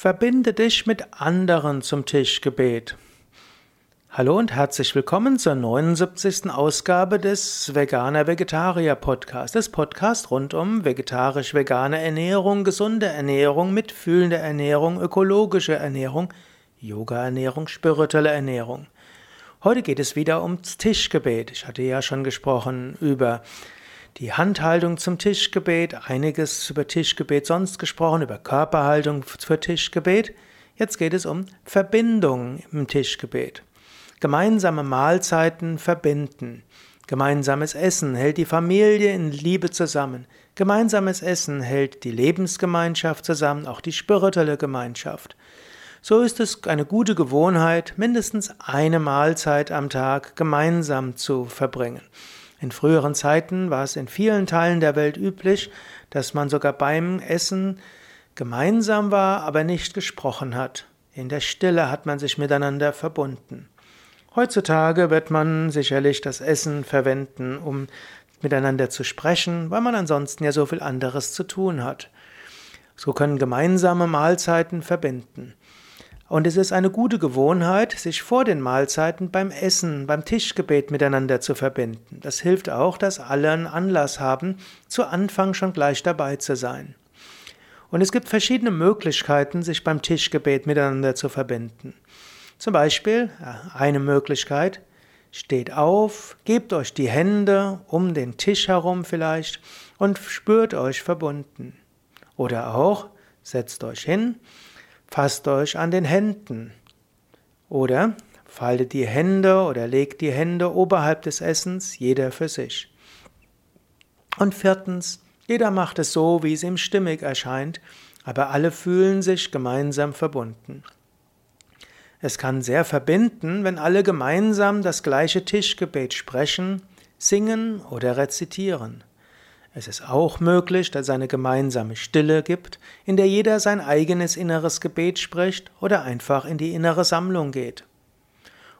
Verbinde dich mit anderen zum Tischgebet. Hallo und herzlich willkommen zur 79. Ausgabe des Veganer Vegetarier Podcast, des Podcasts rund um vegetarisch-vegane Ernährung, gesunde Ernährung, mitfühlende Ernährung, ökologische Ernährung, Yoga-Ernährung, spirituelle Ernährung. Heute geht es wieder ums Tischgebet. Ich hatte ja schon gesprochen über die Handhaltung zum Tischgebet, einiges über Tischgebet sonst gesprochen, über Körperhaltung für Tischgebet. Jetzt geht es um Verbindung im Tischgebet. Gemeinsame Mahlzeiten verbinden. Gemeinsames Essen hält die Familie in Liebe zusammen. Gemeinsames Essen hält die Lebensgemeinschaft zusammen, auch die spirituelle Gemeinschaft. So ist es eine gute Gewohnheit, mindestens eine Mahlzeit am Tag gemeinsam zu verbringen. In früheren Zeiten war es in vielen Teilen der Welt üblich, dass man sogar beim Essen gemeinsam war, aber nicht gesprochen hat. In der Stille hat man sich miteinander verbunden. Heutzutage wird man sicherlich das Essen verwenden, um miteinander zu sprechen, weil man ansonsten ja so viel anderes zu tun hat. So können gemeinsame Mahlzeiten verbinden. Und es ist eine gute Gewohnheit, sich vor den Mahlzeiten beim Essen, beim Tischgebet miteinander zu verbinden. Das hilft auch, dass alle einen Anlass haben, zu Anfang schon gleich dabei zu sein. Und es gibt verschiedene Möglichkeiten, sich beim Tischgebet miteinander zu verbinden. Zum Beispiel eine Möglichkeit, steht auf, gebt euch die Hände um den Tisch herum vielleicht und spürt euch verbunden. Oder auch, setzt euch hin Fasst euch an den Händen. Oder faltet die Hände oder legt die Hände oberhalb des Essens, jeder für sich. Und viertens, jeder macht es so, wie es ihm stimmig erscheint, aber alle fühlen sich gemeinsam verbunden. Es kann sehr verbinden, wenn alle gemeinsam das gleiche Tischgebet sprechen, singen oder rezitieren. Es ist auch möglich, dass es eine gemeinsame Stille gibt, in der jeder sein eigenes inneres Gebet spricht oder einfach in die innere Sammlung geht.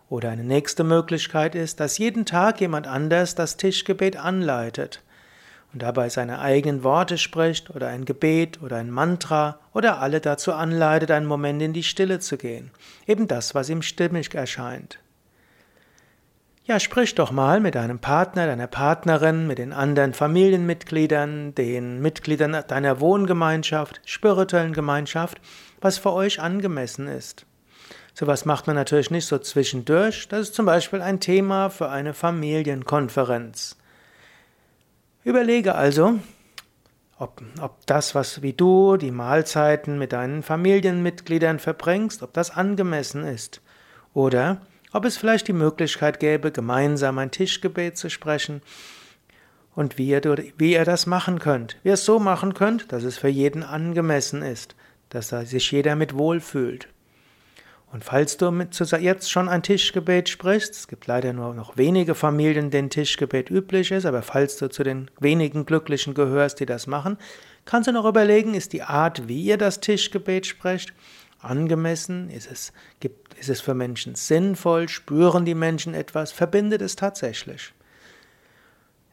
Oder eine nächste Möglichkeit ist, dass jeden Tag jemand anders das Tischgebet anleitet und dabei seine eigenen Worte spricht oder ein Gebet oder ein Mantra oder alle dazu anleitet, einen Moment in die Stille zu gehen. Eben das, was ihm stimmig erscheint. Ja, sprich doch mal mit deinem Partner, deiner Partnerin, mit den anderen Familienmitgliedern, den Mitgliedern deiner Wohngemeinschaft, spirituellen Gemeinschaft, was für euch angemessen ist. Sowas macht man natürlich nicht so zwischendurch. Das ist zum Beispiel ein Thema für eine Familienkonferenz. Überlege also, ob, ob das, was wie du die Mahlzeiten mit deinen Familienmitgliedern verbringst, ob das angemessen ist. Oder ob es vielleicht die Möglichkeit gäbe, gemeinsam ein Tischgebet zu sprechen und wie ihr, wie ihr das machen könnt. Wie ihr es so machen könnt, dass es für jeden angemessen ist, dass sich jeder mit wohlfühlt. Und falls du jetzt schon ein Tischgebet sprichst, es gibt leider nur noch wenige Familien, denen Tischgebet üblich ist, aber falls du zu den wenigen Glücklichen gehörst, die das machen, kannst du noch überlegen, ist die Art, wie ihr das Tischgebet sprecht, angemessen? Ist es, gibt, ist es für Menschen sinnvoll? Spüren die Menschen etwas? Verbindet es tatsächlich?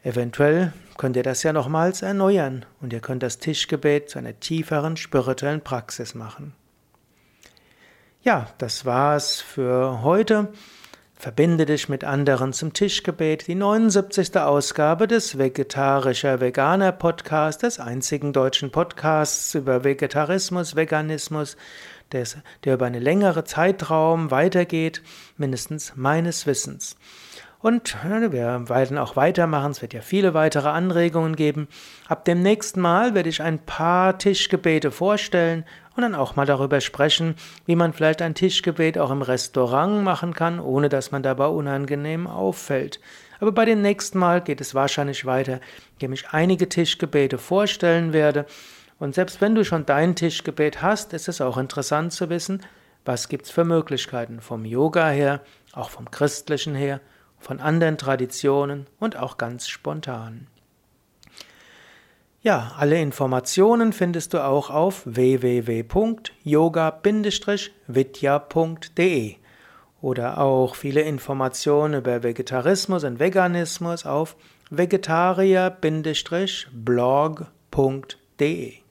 Eventuell könnt ihr das ja nochmals erneuern und ihr könnt das Tischgebet zu einer tieferen spirituellen Praxis machen. Ja, das war's für heute. Verbinde dich mit anderen zum Tischgebet, die 79. Ausgabe des Vegetarischer Veganer Podcasts, des einzigen deutschen Podcasts über Vegetarismus, Veganismus, des, der über einen längeren Zeitraum weitergeht, mindestens meines Wissens. Und wir werden auch weitermachen, es wird ja viele weitere Anregungen geben. Ab dem nächsten Mal werde ich ein paar Tischgebete vorstellen und dann auch mal darüber sprechen, wie man vielleicht ein Tischgebet auch im Restaurant machen kann, ohne dass man dabei unangenehm auffällt. Aber bei dem nächsten Mal geht es wahrscheinlich weiter, indem ich einige Tischgebete vorstellen werde. Und selbst wenn du schon dein Tischgebet hast, ist es auch interessant zu wissen, was gibt es für Möglichkeiten vom Yoga her, auch vom Christlichen her, von anderen Traditionen und auch ganz spontan. Ja, alle Informationen findest du auch auf www.yoga-vidya.de oder auch viele Informationen über Vegetarismus und Veganismus auf vegetarier-blog.de